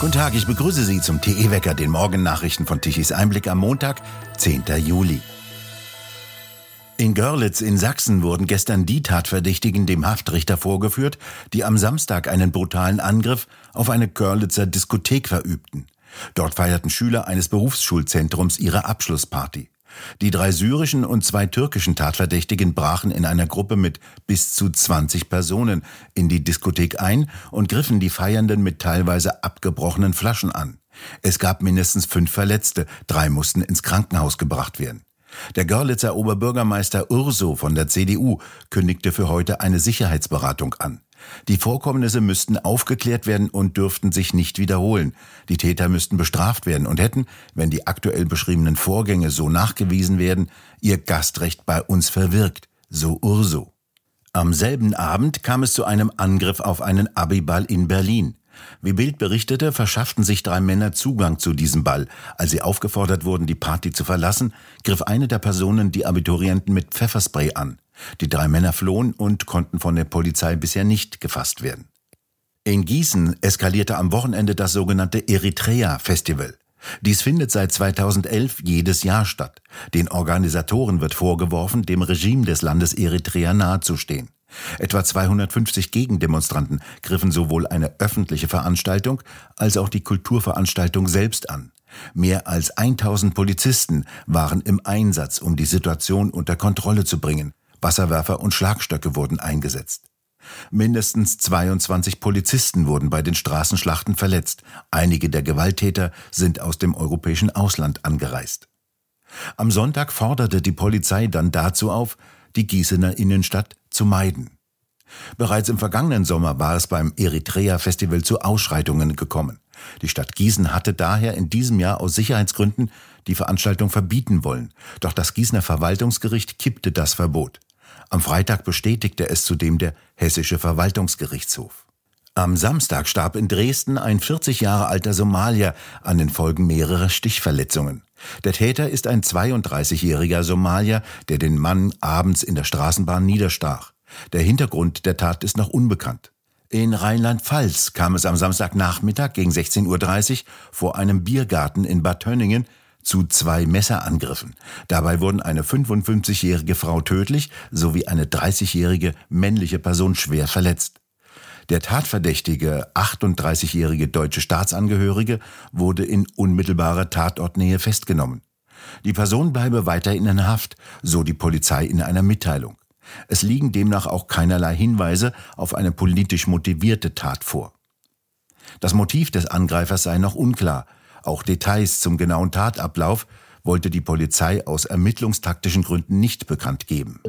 Guten Tag, ich begrüße Sie zum TE-Wecker, den Morgennachrichten von Tichys Einblick am Montag, 10. Juli. In Görlitz in Sachsen wurden gestern die Tatverdächtigen dem Haftrichter vorgeführt, die am Samstag einen brutalen Angriff auf eine Görlitzer Diskothek verübten. Dort feierten Schüler eines Berufsschulzentrums ihre Abschlussparty. Die drei syrischen und zwei türkischen Tatverdächtigen brachen in einer Gruppe mit bis zu 20 Personen in die Diskothek ein und griffen die Feiernden mit teilweise abgebrochenen Flaschen an. Es gab mindestens fünf Verletzte, drei mussten ins Krankenhaus gebracht werden. Der Görlitzer Oberbürgermeister Urso von der CDU kündigte für heute eine Sicherheitsberatung an. Die Vorkommnisse müssten aufgeklärt werden und dürften sich nicht wiederholen. Die Täter müssten bestraft werden und hätten, wenn die aktuell beschriebenen Vorgänge so nachgewiesen werden, ihr Gastrecht bei uns verwirkt, so Urso. Am selben Abend kam es zu einem Angriff auf einen Abiball in Berlin. Wie Bild berichtete, verschafften sich drei Männer Zugang zu diesem Ball. Als sie aufgefordert wurden, die Party zu verlassen, griff eine der Personen die Abiturienten mit Pfefferspray an. Die drei Männer flohen und konnten von der Polizei bisher nicht gefasst werden. In Gießen eskalierte am Wochenende das sogenannte Eritrea-Festival. Dies findet seit 2011 jedes Jahr statt. Den Organisatoren wird vorgeworfen, dem Regime des Landes Eritrea nahezustehen. Etwa 250 Gegendemonstranten griffen sowohl eine öffentliche Veranstaltung als auch die Kulturveranstaltung selbst an. Mehr als 1000 Polizisten waren im Einsatz, um die Situation unter Kontrolle zu bringen. Wasserwerfer und Schlagstöcke wurden eingesetzt. Mindestens 22 Polizisten wurden bei den Straßenschlachten verletzt. Einige der Gewalttäter sind aus dem europäischen Ausland angereist. Am Sonntag forderte die Polizei dann dazu auf, die Gießener Innenstadt zu meiden. Bereits im vergangenen Sommer war es beim Eritrea-Festival zu Ausschreitungen gekommen. Die Stadt Gießen hatte daher in diesem Jahr aus Sicherheitsgründen die Veranstaltung verbieten wollen. Doch das Gießener Verwaltungsgericht kippte das Verbot. Am Freitag bestätigte es zudem der Hessische Verwaltungsgerichtshof. Am Samstag starb in Dresden ein 40 Jahre alter Somalier an den Folgen mehrerer Stichverletzungen. Der Täter ist ein 32-jähriger Somalier, der den Mann abends in der Straßenbahn niederstach. Der Hintergrund der Tat ist noch unbekannt. In Rheinland-Pfalz kam es am Samstagnachmittag gegen 16.30 Uhr vor einem Biergarten in Bad Tönningen zu zwei Messerangriffen. Dabei wurden eine 55-jährige Frau tödlich sowie eine 30-jährige männliche Person schwer verletzt. Der tatverdächtige 38-jährige deutsche Staatsangehörige wurde in unmittelbarer Tatortnähe festgenommen. Die Person bleibe weiterhin in Haft, so die Polizei in einer Mitteilung. Es liegen demnach auch keinerlei Hinweise auf eine politisch motivierte Tat vor. Das Motiv des Angreifers sei noch unklar, auch Details zum genauen Tatablauf wollte die Polizei aus ermittlungstaktischen Gründen nicht bekannt geben.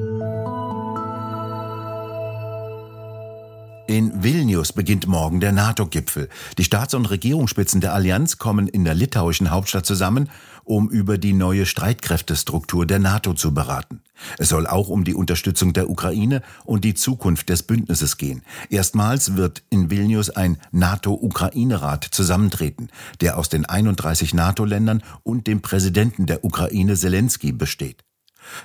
In Vilnius beginnt morgen der NATO-Gipfel. Die Staats- und Regierungsspitzen der Allianz kommen in der litauischen Hauptstadt zusammen, um über die neue Streitkräftestruktur der NATO zu beraten. Es soll auch um die Unterstützung der Ukraine und die Zukunft des Bündnisses gehen. Erstmals wird in Vilnius ein NATO-Ukraine-Rat zusammentreten, der aus den 31 NATO-Ländern und dem Präsidenten der Ukraine Zelensky besteht.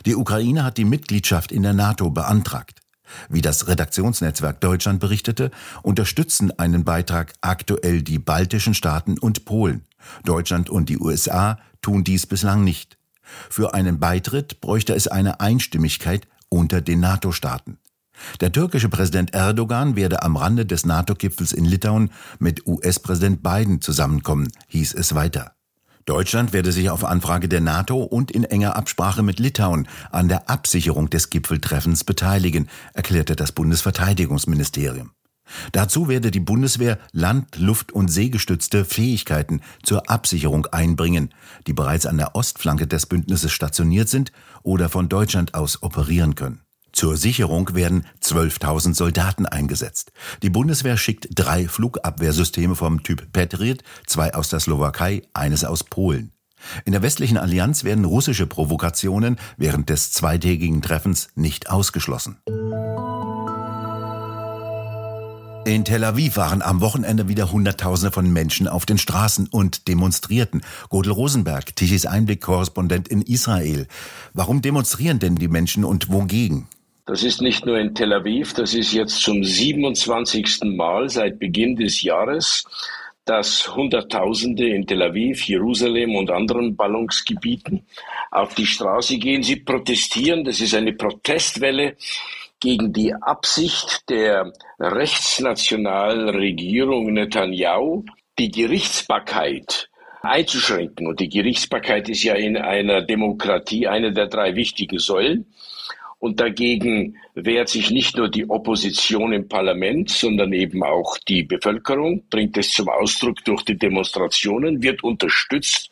Die Ukraine hat die Mitgliedschaft in der NATO beantragt. Wie das Redaktionsnetzwerk Deutschland berichtete, unterstützen einen Beitrag aktuell die baltischen Staaten und Polen. Deutschland und die USA tun dies bislang nicht. Für einen Beitritt bräuchte es eine Einstimmigkeit unter den NATO-Staaten. Der türkische Präsident Erdogan werde am Rande des NATO-Gipfels in Litauen mit US-Präsident Biden zusammenkommen, hieß es weiter. Deutschland werde sich auf Anfrage der NATO und in enger Absprache mit Litauen an der Absicherung des Gipfeltreffens beteiligen, erklärte das Bundesverteidigungsministerium. Dazu werde die Bundeswehr Land-, Luft- und Seegestützte Fähigkeiten zur Absicherung einbringen, die bereits an der Ostflanke des Bündnisses stationiert sind oder von Deutschland aus operieren können. Zur Sicherung werden 12.000 Soldaten eingesetzt. Die Bundeswehr schickt drei Flugabwehrsysteme vom Typ Patriot, zwei aus der Slowakei, eines aus Polen. In der westlichen Allianz werden russische Provokationen während des zweitägigen Treffens nicht ausgeschlossen. In Tel Aviv waren am Wochenende wieder Hunderttausende von Menschen auf den Straßen und demonstrierten. Godel Rosenberg, Tichys Einblick-Korrespondent in Israel. Warum demonstrieren denn die Menschen und wogegen? Das ist nicht nur in Tel Aviv, das ist jetzt zum 27. Mal seit Beginn des Jahres, dass Hunderttausende in Tel Aviv, Jerusalem und anderen Ballungsgebieten auf die Straße gehen. Sie protestieren. Das ist eine Protestwelle gegen die Absicht der rechtsnationalen Regierung Netanyahu, die Gerichtsbarkeit einzuschränken. Und die Gerichtsbarkeit ist ja in einer Demokratie eine der drei wichtigen Säulen. Und dagegen wehrt sich nicht nur die Opposition im Parlament, sondern eben auch die Bevölkerung, bringt es zum Ausdruck durch die Demonstrationen, wird unterstützt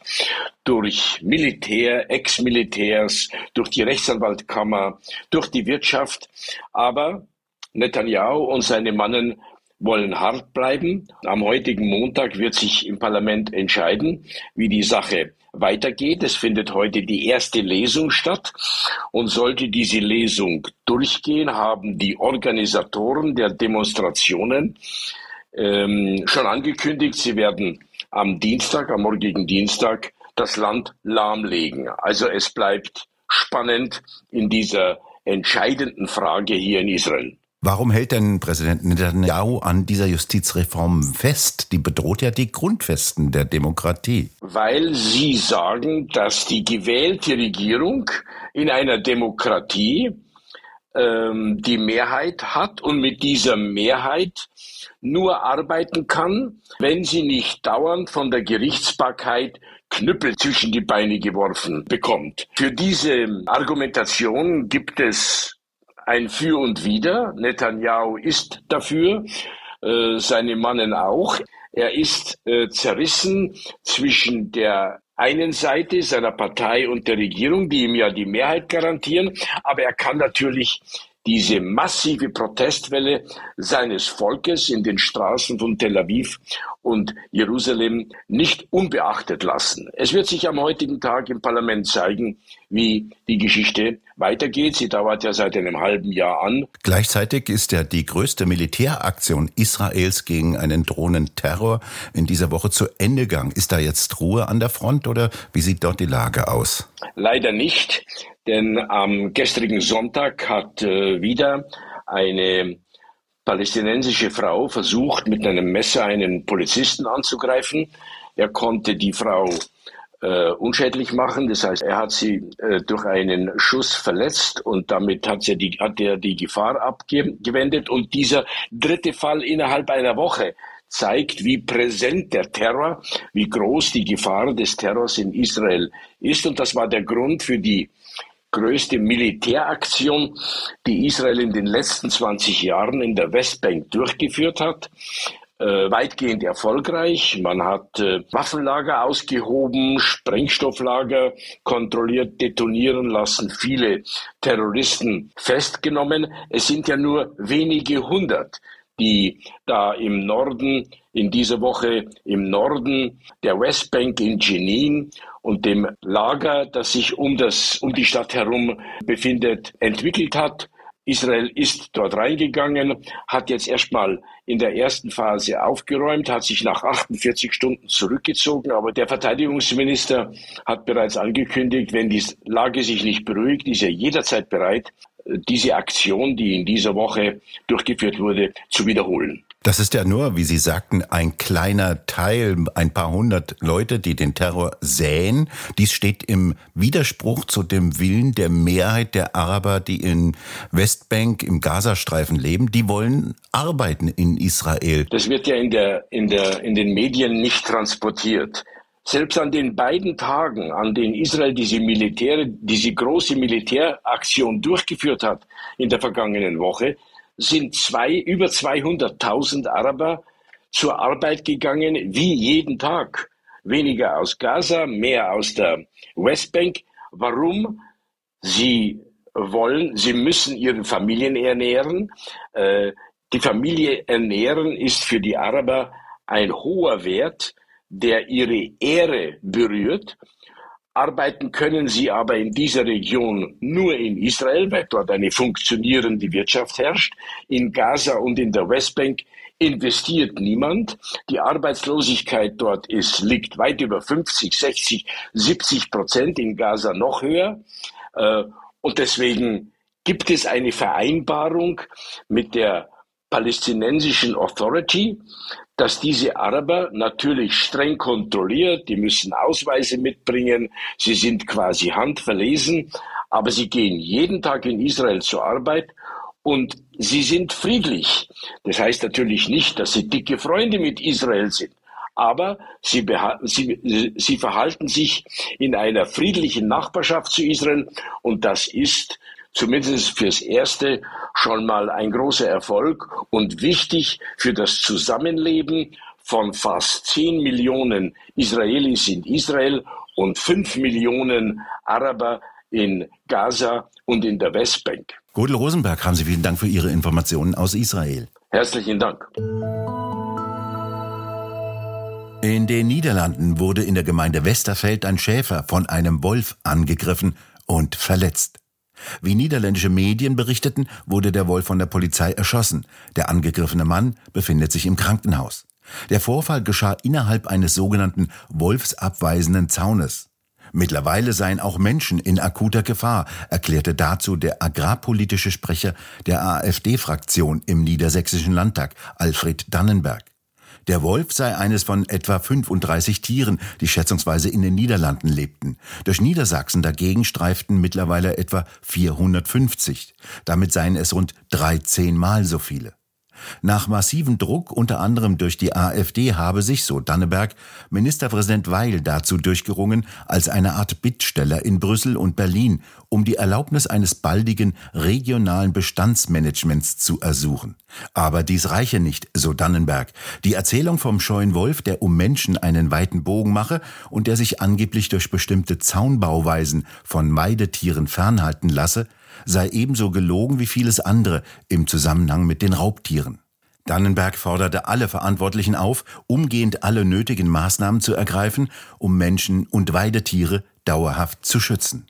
durch Militär, Ex-Militärs, durch die Rechtsanwaltkammer, durch die Wirtschaft. Aber Netanyahu und seine Mannen wollen hart bleiben. Am heutigen Montag wird sich im Parlament entscheiden, wie die Sache weitergeht. Es findet heute die erste Lesung statt. Und sollte diese Lesung durchgehen, haben die Organisatoren der Demonstrationen ähm, schon angekündigt, sie werden am Dienstag, am morgigen Dienstag, das Land lahmlegen. Also es bleibt spannend in dieser entscheidenden Frage hier in Israel. Warum hält denn Präsident Netanyahu an dieser Justizreform fest? Die bedroht ja die Grundfesten der Demokratie. Weil sie sagen, dass die gewählte Regierung in einer Demokratie ähm, die Mehrheit hat und mit dieser Mehrheit nur arbeiten kann, wenn sie nicht dauernd von der Gerichtsbarkeit Knüppel zwischen die Beine geworfen bekommt. Für diese Argumentation gibt es ein Für und Wider. Netanyahu ist dafür, äh, seine Mannen auch. Er ist äh, zerrissen zwischen der einen Seite seiner Partei und der Regierung, die ihm ja die Mehrheit garantieren, aber er kann natürlich diese massive Protestwelle seines Volkes in den Straßen von Tel Aviv und Jerusalem nicht unbeachtet lassen. Es wird sich am heutigen Tag im Parlament zeigen, wie die Geschichte weitergeht. Sie dauert ja seit einem halben Jahr an. Gleichzeitig ist ja die größte Militäraktion Israels gegen einen drohenden Terror in dieser Woche zu Ende gegangen. Ist da jetzt Ruhe an der Front oder wie sieht dort die Lage aus? Leider nicht, denn am gestrigen Sonntag hat äh, wieder eine palästinensische Frau versucht, mit einem Messer einen Polizisten anzugreifen. Er konnte die Frau äh, unschädlich machen. Das heißt, er hat sie äh, durch einen Schuss verletzt und damit hat, sie die, hat er die Gefahr abgewendet. Und dieser dritte Fall innerhalb einer Woche zeigt, wie präsent der Terror, wie groß die Gefahr des Terrors in Israel ist. Und das war der Grund für die größte Militäraktion, die Israel in den letzten 20 Jahren in der Westbank durchgeführt hat. Äh, weitgehend erfolgreich. Man hat äh, Waffenlager ausgehoben, Sprengstofflager kontrolliert, detonieren lassen, viele Terroristen festgenommen. Es sind ja nur wenige hundert, die da im Norden, in dieser Woche im Norden der Westbank in Jenin und dem Lager, das sich um, das, um die Stadt herum befindet, entwickelt hat. Israel ist dort reingegangen, hat jetzt erstmal in der ersten Phase aufgeräumt, hat sich nach 48 Stunden zurückgezogen, aber der Verteidigungsminister hat bereits angekündigt, wenn die Lage sich nicht beruhigt, ist er jederzeit bereit, diese Aktion, die in dieser Woche durchgeführt wurde, zu wiederholen. Das ist ja nur, wie Sie sagten, ein kleiner Teil, ein paar hundert Leute, die den Terror säen. Dies steht im Widerspruch zu dem Willen der Mehrheit der Araber, die in Westbank, im Gazastreifen leben. Die wollen arbeiten in Israel. Das wird ja in, der, in, der, in den Medien nicht transportiert. Selbst an den beiden Tagen, an denen Israel diese Militär, diese große Militäraktion durchgeführt hat in der vergangenen Woche, sind zwei, über 200.000 Araber zur Arbeit gegangen, wie jeden Tag. Weniger aus Gaza, mehr aus der Westbank. Warum? Sie wollen, sie müssen ihre Familien ernähren. Äh, die Familie ernähren ist für die Araber ein hoher Wert der ihre Ehre berührt. Arbeiten können sie aber in dieser Region nur in Israel, weil dort eine funktionierende Wirtschaft herrscht. In Gaza und in der Westbank investiert niemand. Die Arbeitslosigkeit dort ist, liegt weit über 50, 60, 70 Prozent, in Gaza noch höher. Äh, und deswegen gibt es eine Vereinbarung mit der palästinensischen Authority, dass diese Araber natürlich streng kontrolliert, die müssen Ausweise mitbringen, sie sind quasi handverlesen, aber sie gehen jeden Tag in Israel zur Arbeit und sie sind friedlich. Das heißt natürlich nicht, dass sie dicke Freunde mit Israel sind, aber sie, sie, sie verhalten sich in einer friedlichen Nachbarschaft zu Israel und das ist zumindest fürs Erste schon mal ein großer Erfolg und wichtig für das Zusammenleben von fast zehn Millionen Israelis in Israel und fünf Millionen Araber in Gaza und in der Westbank. Godel Rosenberg, haben Sie vielen Dank für Ihre Informationen aus Israel. Herzlichen Dank. In den Niederlanden wurde in der Gemeinde Westerfeld ein Schäfer von einem Wolf angegriffen und verletzt. Wie niederländische Medien berichteten, wurde der Wolf von der Polizei erschossen. Der angegriffene Mann befindet sich im Krankenhaus. Der Vorfall geschah innerhalb eines sogenannten wolfsabweisenden Zaunes. Mittlerweile seien auch Menschen in akuter Gefahr, erklärte dazu der agrarpolitische Sprecher der AfD-Fraktion im Niedersächsischen Landtag, Alfred Dannenberg. Der Wolf sei eines von etwa 35 Tieren, die schätzungsweise in den Niederlanden lebten. Durch Niedersachsen dagegen streiften mittlerweile etwa 450. Damit seien es rund 13 Mal so viele. Nach massivem Druck, unter anderem durch die AfD, habe sich, so Danneberg, Ministerpräsident Weil dazu durchgerungen, als eine Art Bittsteller in Brüssel und Berlin um die Erlaubnis eines baldigen regionalen Bestandsmanagements zu ersuchen. Aber dies reiche nicht, so Dannenberg. Die Erzählung vom scheuen Wolf, der um Menschen einen weiten Bogen mache und der sich angeblich durch bestimmte Zaunbauweisen von Weidetieren fernhalten lasse, sei ebenso gelogen wie vieles andere im Zusammenhang mit den Raubtieren. Dannenberg forderte alle Verantwortlichen auf, umgehend alle nötigen Maßnahmen zu ergreifen, um Menschen und Weidetiere dauerhaft zu schützen.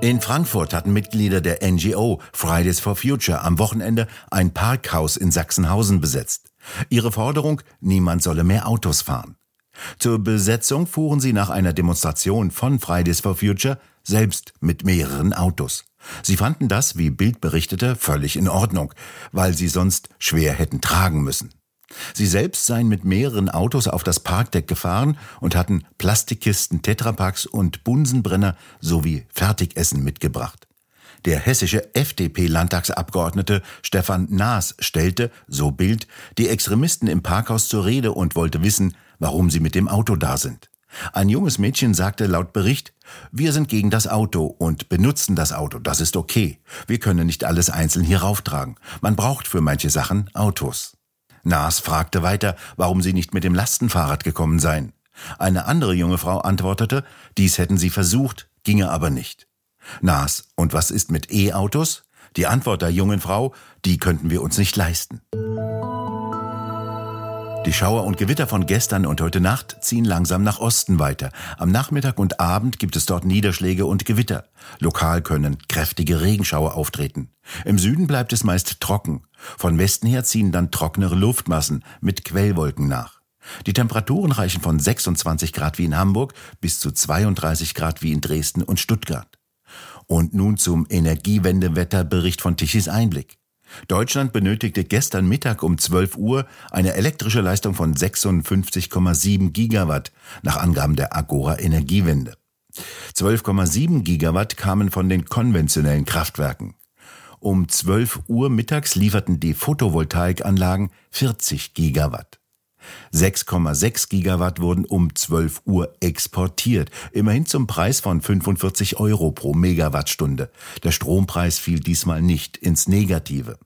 In Frankfurt hatten Mitglieder der NGO Fridays for Future am Wochenende ein Parkhaus in Sachsenhausen besetzt. Ihre Forderung, niemand solle mehr Autos fahren. Zur Besetzung fuhren sie nach einer Demonstration von Fridays for Future selbst mit mehreren Autos. Sie fanden das, wie Bild berichtete, völlig in Ordnung, weil sie sonst schwer hätten tragen müssen. Sie selbst seien mit mehreren Autos auf das Parkdeck gefahren und hatten Plastikkisten, Tetrapacks und Bunsenbrenner sowie Fertigessen mitgebracht. Der hessische FDP-Landtagsabgeordnete Stefan Naas stellte, so Bild, die Extremisten im Parkhaus zur Rede und wollte wissen, warum sie mit dem Auto da sind. Ein junges Mädchen sagte laut Bericht, wir sind gegen das Auto und benutzen das Auto, das ist okay. Wir können nicht alles einzeln hier rauftragen. Man braucht für manche Sachen Autos. Naas fragte weiter, warum sie nicht mit dem Lastenfahrrad gekommen seien. Eine andere junge Frau antwortete, dies hätten sie versucht, ginge aber nicht. Naas, und was ist mit E-Autos? Die Antwort der jungen Frau, die könnten wir uns nicht leisten. Die Schauer und Gewitter von gestern und heute Nacht ziehen langsam nach Osten weiter. Am Nachmittag und Abend gibt es dort Niederschläge und Gewitter. Lokal können kräftige Regenschauer auftreten. Im Süden bleibt es meist trocken. Von Westen her ziehen dann trocknere Luftmassen mit Quellwolken nach. Die Temperaturen reichen von 26 Grad wie in Hamburg bis zu 32 Grad wie in Dresden und Stuttgart. Und nun zum Energiewendewetterbericht von Tichys Einblick. Deutschland benötigte gestern Mittag um 12 Uhr eine elektrische Leistung von 56,7 Gigawatt nach Angaben der Agora Energiewende. 12,7 Gigawatt kamen von den konventionellen Kraftwerken. Um 12 Uhr mittags lieferten die Photovoltaikanlagen 40 Gigawatt. 6,6 Gigawatt wurden um 12 Uhr exportiert, immerhin zum Preis von 45 Euro pro Megawattstunde. Der Strompreis fiel diesmal nicht ins Negative.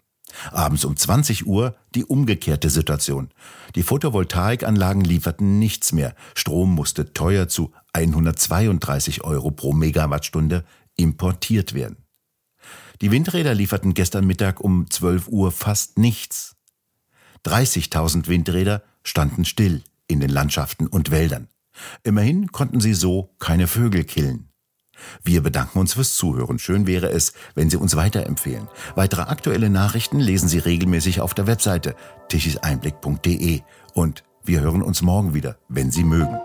Abends um 20 Uhr die umgekehrte Situation. Die Photovoltaikanlagen lieferten nichts mehr. Strom musste teuer zu 132 Euro pro Megawattstunde importiert werden. Die Windräder lieferten gestern Mittag um 12 Uhr fast nichts. 30.000 Windräder standen still in den Landschaften und Wäldern. Immerhin konnten sie so keine Vögel killen. Wir bedanken uns fürs Zuhören. Schön wäre es, wenn Sie uns weiterempfehlen. Weitere aktuelle Nachrichten lesen Sie regelmäßig auf der Webseite tichiseinblick.de und wir hören uns morgen wieder, wenn Sie mögen.